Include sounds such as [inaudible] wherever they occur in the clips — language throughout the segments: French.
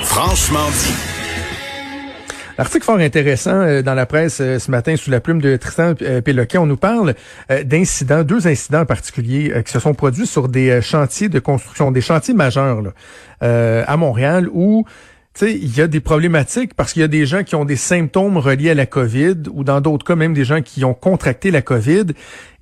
Franchement dit. Article fort intéressant euh, dans la presse euh, ce matin sous la plume de Tristan euh, Péloquin. On nous parle d'incidents, deux incidents en particulier qui se sont produits sur des chantiers de construction, des chantiers majeurs à Montréal où il y a des problématiques parce qu'il y a des gens qui ont des symptômes reliés à la COVID ou dans d'autres cas même des gens qui ont contracté la COVID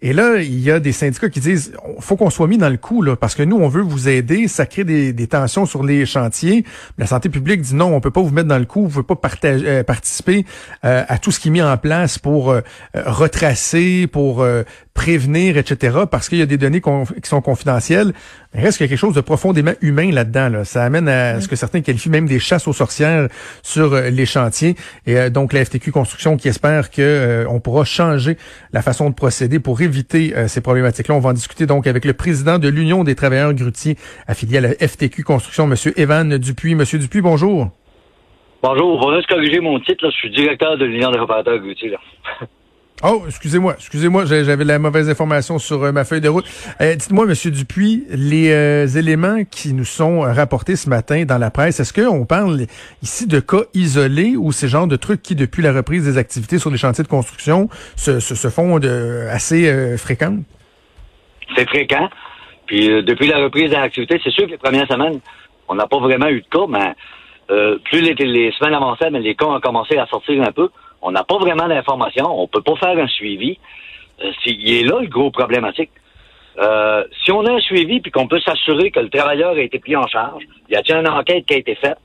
et là, il y a des syndicats qui disent faut qu'on soit mis dans le coup là, parce que nous, on veut vous aider. Ça crée des, des tensions sur les chantiers. La santé publique dit non, on peut pas vous mettre dans le coup. Vous pouvez pas euh, participer euh, à tout ce qui est mis en place pour euh, retracer, pour prévenir, etc. Parce qu'il y a des données qui sont confidentielles. Il reste quelque chose de profondément humain là-dedans. Là. Ça amène à ce que certains qualifient même des chasses aux sorcières sur les chantiers. Et donc la FTQ Construction qui espère que on pourra changer la façon de procéder pour éviter euh, ces problématiques-là. On va en discuter donc avec le président de l'Union des travailleurs grutiers affilié à la FTQ Construction, M. Evan Dupuis. Monsieur Dupuis, bonjour. Bonjour. On va juste corriger mon titre. Je suis directeur de l'Union des travailleurs grutiers. [laughs] Oh, excusez-moi, excusez-moi, j'avais la mauvaise information sur euh, ma feuille de route. Euh, dites-moi, Monsieur Dupuis, les euh, éléments qui nous sont rapportés ce matin dans la presse, est-ce qu'on parle ici de cas isolés ou ces genres de trucs qui, depuis la reprise des activités sur les chantiers de construction, se, se, font de, assez fréquents? C'est fréquent. Puis depuis la reprise des activités, c'est sûr que les premières semaines, on n'a pas vraiment eu de cas, mais plus les, les semaines avançaient, mais les cas ont commencé à sortir un peu. On n'a pas vraiment d'informations. On peut pas faire un suivi. Euh, il est là le gros problématique. Euh, si on a un suivi puis qu'on peut s'assurer que le travailleur a été pris en charge, y a-t-il une enquête qui a été faite,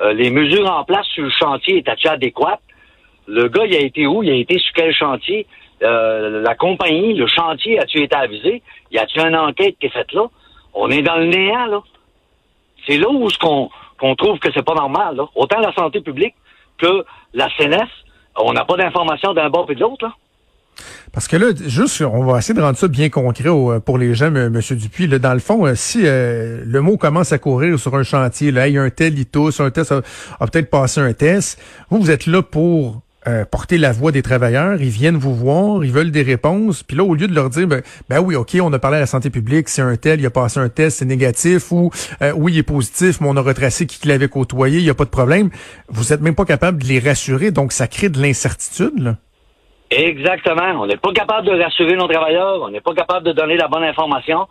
euh, les mesures en place sur le chantier étaient-elles adéquates, le gars, il a été où, il a été sur quel chantier, la compagnie, le chantier, a-t-il été avisé, y a-t-il une enquête qui est faite là? On est dans le néant, là. C'est là où ce qu'on qu'on trouve que c'est pas normal. Autant la santé publique que la CNS, on n'a pas d'informations d'un bord et de l'autre. Parce que là, juste, on va essayer de rendre ça bien concret pour les gens, M. Dupuis. Dans le fond, euh, si euh, le mot commence à courir sur un chantier, là, il y a un tel, il tousse, un test a, a peut-être passé un test. Vous, vous êtes là pour euh, porter la voix des travailleurs, ils viennent vous voir, ils veulent des réponses, puis là, au lieu de leur dire, ben, ben, oui, OK, on a parlé à la santé publique, c'est un tel, il a passé un test, c'est négatif, ou euh, oui, il est positif, mais on a retracé qui l'avait côtoyé, il n'y a pas de problème, vous êtes même pas capable de les rassurer, donc ça crée de l'incertitude, là. Exactement. On n'est pas capable de rassurer nos travailleurs, on n'est pas capable de donner la bonne information.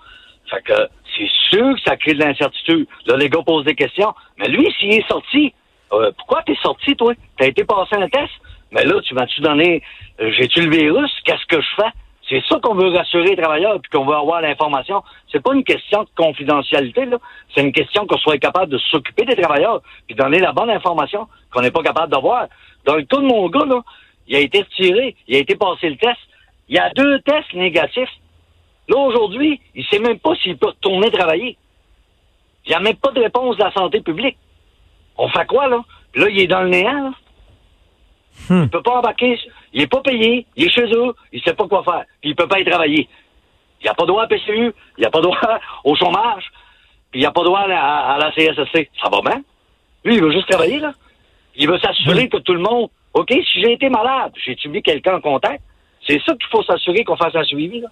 Fait que c'est sûr que ça crée de l'incertitude. Là, les gars posent des questions. Mais lui, s'il est sorti, euh, pourquoi t'es sorti, toi? T'as été passé un test? Mais là, tu vas-tu donner, euh, j'ai-tu le virus? Qu'est-ce que je fais? C'est ça qu'on veut rassurer les travailleurs puis qu'on veut avoir l'information. C'est pas une question de confidentialité, là. C'est une question qu'on soit capable de s'occuper des travailleurs puis donner la bonne information qu'on n'est pas capable d'avoir. Dans le cas de mon gars, là, il a été retiré, il a été passé le test. Il y a deux tests négatifs. Là, aujourd'hui, il sait même pas s'il peut retourner travailler. Il n'y a même pas de réponse de la santé publique. On fait quoi, là? Là, il est dans le néant, là. Hmm. Il peut pas embarquer. Il est pas payé. Il est chez eux. Il sait pas quoi faire. Puis il peut pas y travailler. Il a pas droit à PCU. Il a pas droit [laughs] au chômage. Puis il a pas droit à la, CSSC. Ça va bien? Lui, il veut juste travailler, là. Il veut s'assurer que tout le monde. OK, si j'ai été malade, j'ai mis quelqu'un en contact? C'est ça qu'il faut s'assurer qu'on fasse un suivi, là.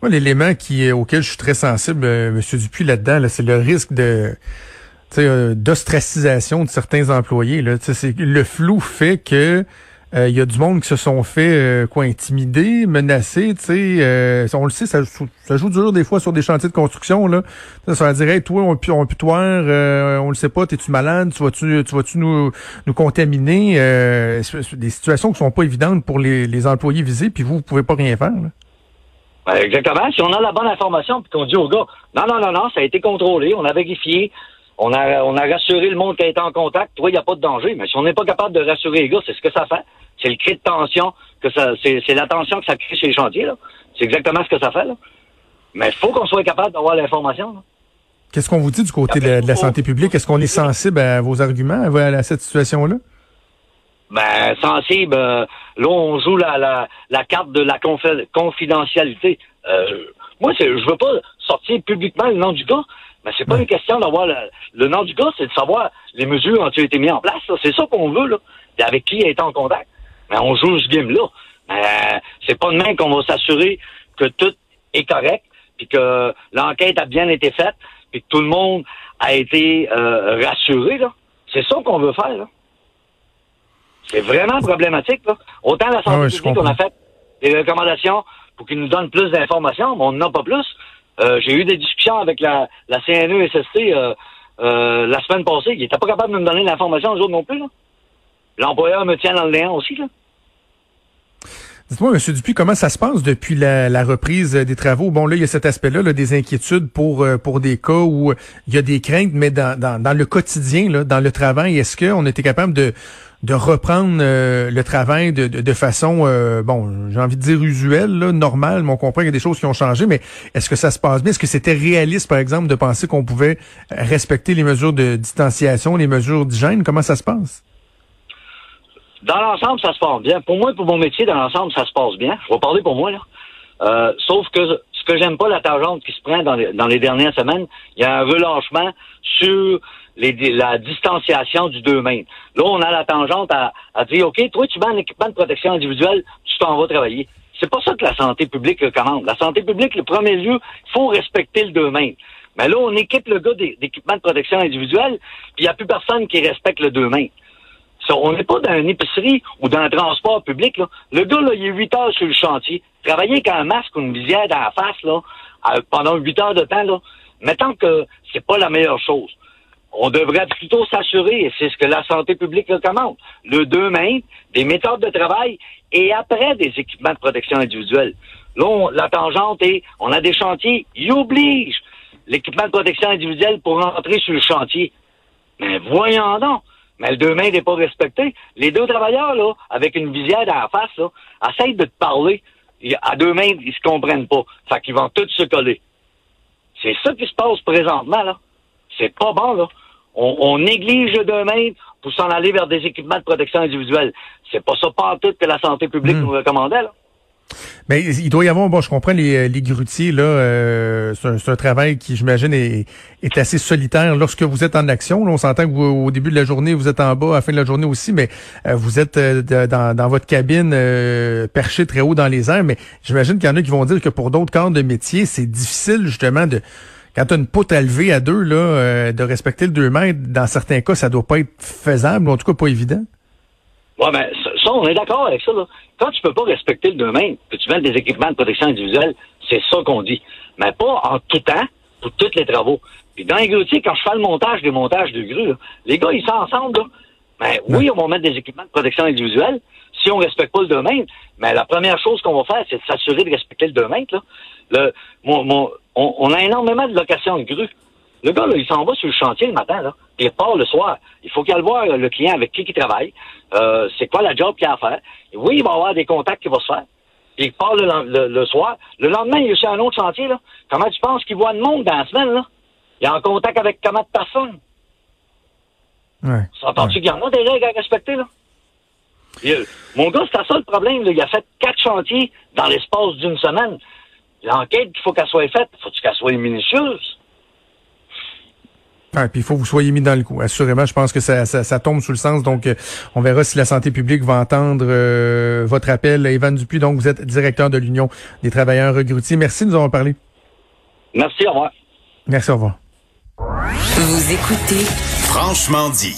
Moi, l'élément qui auquel je suis très sensible, euh, M. Dupuis, là-dedans, là, c'est le risque de euh, d'ostracisation de certains employés. Là. Le flou fait que il euh, y a du monde qui se sont fait euh, quoi intimider, menacés, tu sais, on le sait, ça, ça, joue dur des fois sur des chantiers de construction là. Ça dire hey, toi on peut on peut on le sait pas, t'es-tu malade, tu vas-tu tu vas-tu nous nous contaminer des situations qui sont pas évidentes pour les, les employés visés puis vous vous pouvez pas rien faire. Là. Ben, exactement. Si on a la bonne information puis qu'on dit au gars non non non non, ça a été contrôlé, on a vérifié, on a, on a rassuré le monde qui a été en contact. Toi, il n'y a pas de danger. Mais si on n'est pas capable de rassurer les gars, c'est ce que ça fait. C'est le cri de tension que ça, c'est, la tension que ça crée chez les chantiers, là. C'est exactement ce que ça fait, là. Mais il faut qu'on soit capable d'avoir l'information, Qu'est-ce qu'on vous dit du côté de la, de la santé publique? Est-ce qu'on est sensible à vos arguments, à, à cette situation-là? Ben, sensible. Euh, là, on joue la, la, la carte de la confidentialité. Euh, moi, je veux pas sortir publiquement le nom du gars, mais c'est pas une question d'avoir le, nom du gars, c'est de savoir les mesures ont-elles été mises en place. C'est ça qu'on veut, là. Et avec qui est en contact. Mais on joue ce game-là. Mais c'est pas demain qu'on va s'assurer que tout est correct, puis que l'enquête a bien été faite, puis que tout le monde a été euh, rassuré, là. C'est ça qu'on veut faire, là. C'est vraiment problématique. Là. Autant la santé ah publique, on a fait des recommandations pour qu'ils nous donnent plus d'informations, mais on n'en a pas plus. Euh, j'ai eu des discussions avec la, la CNE-SST euh, euh, la semaine passée. Ils n'étaient pas capables de me donner l'information, aux autres non plus. L'employeur me tient dans le néant aussi. Là. Dites-moi, M. Dupuis, comment ça se passe depuis la, reprise des travaux? Bon, là, il y a cet aspect-là, des inquiétudes pour pour des cas où il y a des craintes, mais dans, dans, dans le quotidien, là, dans le travail, est-ce qu'on était capable de de reprendre euh, le travail de, de, façon, euh, bon, j'ai envie de dire usuelle, là, normale, mais on comprend qu'il y a des choses qui ont changé, mais est-ce que ça se passe bien? Est-ce que c'était réaliste, par exemple, de penser qu'on pouvait respecter les mesures de distanciation, les mesures d'hygiène? Comment ça se passe? Dans l'ensemble, ça se passe bien. Pour moi, pour mon métier, dans l'ensemble, ça se passe bien. Je vais parler pour moi, là. Euh, sauf que ce que j'aime pas, la tangente qui se prend dans les, dans les dernières semaines, il y a un relâchement sur la distanciation du 2 mètres. Là, on a la tangente à, dire, OK, toi, tu mets un équipement de protection individuelle, tu t'en vas travailler. C'est pas ça que la santé publique recommande. La santé publique, le premier lieu, il faut respecter le 2 mètres. Mais là, on équipe le gars d'équipement de protection individuelle, puis il n'y a plus personne qui respecte le 2 mètres. on n'est pas dans une épicerie ou dans un transport public. Là. Le gars, là, il est 8 heures sur le chantier. Travailler avec un masque ou une visière dans la face là, pendant 8 heures de temps, là, mettons que c'est pas la meilleure chose on devrait plutôt s'assurer, et c'est ce que la santé publique recommande, le deux mains, des méthodes de travail et après des équipements de protection individuelle. Là, la tangente est, on a des chantiers, ils obligent l'équipement de protection individuelle pour rentrer sur le chantier. Mais voyons donc, mais le deux mains n'est pas respecté. Les deux travailleurs, là, avec une visière dans la face, là, essayent de te parler. À deux mains, ils se comprennent pas. Fait qu'ils vont tous se coller. C'est ça qui se passe présentement, là. C'est pas bon, là on, néglige le domaine pour s'en aller vers des équipements de protection individuelle. C'est pas ça pas tout que la santé publique hmm. nous recommandait. Là. Mais il doit y avoir, bon, je comprends les, les grutiers, là, euh, c'est un, travail qui, j'imagine, est, est, assez solitaire lorsque vous êtes en action. on s'entend que au début de la journée, vous êtes en bas, à la fin de la journée aussi, mais euh, vous êtes euh, dans, dans, votre cabine perché très haut dans les airs. Mais j'imagine qu'il y en a qui vont dire que pour d'autres corps de métier, c'est difficile justement de quand tu as une poutre à lever à deux, là, euh, de respecter le 2 mètres, dans certains cas, ça doit pas être faisable, ou en tout cas pas évident. Oui, mais ça, on est d'accord avec ça. Là. Quand tu peux pas respecter le 2 mètres, que tu mets des équipements de protection individuelle, c'est ça qu'on dit. Mais pas en tout temps, pour tous les travaux. Puis dans les grutiers, quand je fais le montage des montages de grues, les gars, ils sont ensemble. Là. Mais oui, on va mettre des équipements de protection individuelle si on respecte pas le 2 mètres. Mais la première chose qu'on va faire, c'est de s'assurer de respecter le 2 mètres. Là. Le, mon, mon, on, a énormément de locations de grues. Le gars, là, il s'en va sur le chantier le matin, là, il part le soir. Il faut qu'il aille voir le client avec qui il travaille. Euh, c'est quoi la job qu'il a à faire. oui, il va avoir des contacts qui vont se faire. il part le, soir. Le lendemain, il est sur un autre chantier. Là. Comment tu penses qu'il voit le monde dans la semaine? Là? Il est en contact avec comment de personnes? Ouais. S'entends-tu qu'il y en a des règles à respecter? Là? Mon gars, c'est ça le problème. Là. Il a fait quatre chantiers dans l'espace d'une semaine. L'enquête, qu'il faut qu'elle soit faite, faut qu'elle soit minutieuse? Ah, puis il faut que vous soyez mis dans le coup. Assurément, je pense que ça, ça, tombe sous le sens. Donc, euh, on verra si la santé publique va entendre euh, votre appel. Evan Dupuis, donc vous êtes directeur de l'Union des travailleurs regroutiers. Merci de nous avoir parlé. Merci, au revoir. Merci, au revoir. Vous écoutez Franchement dit.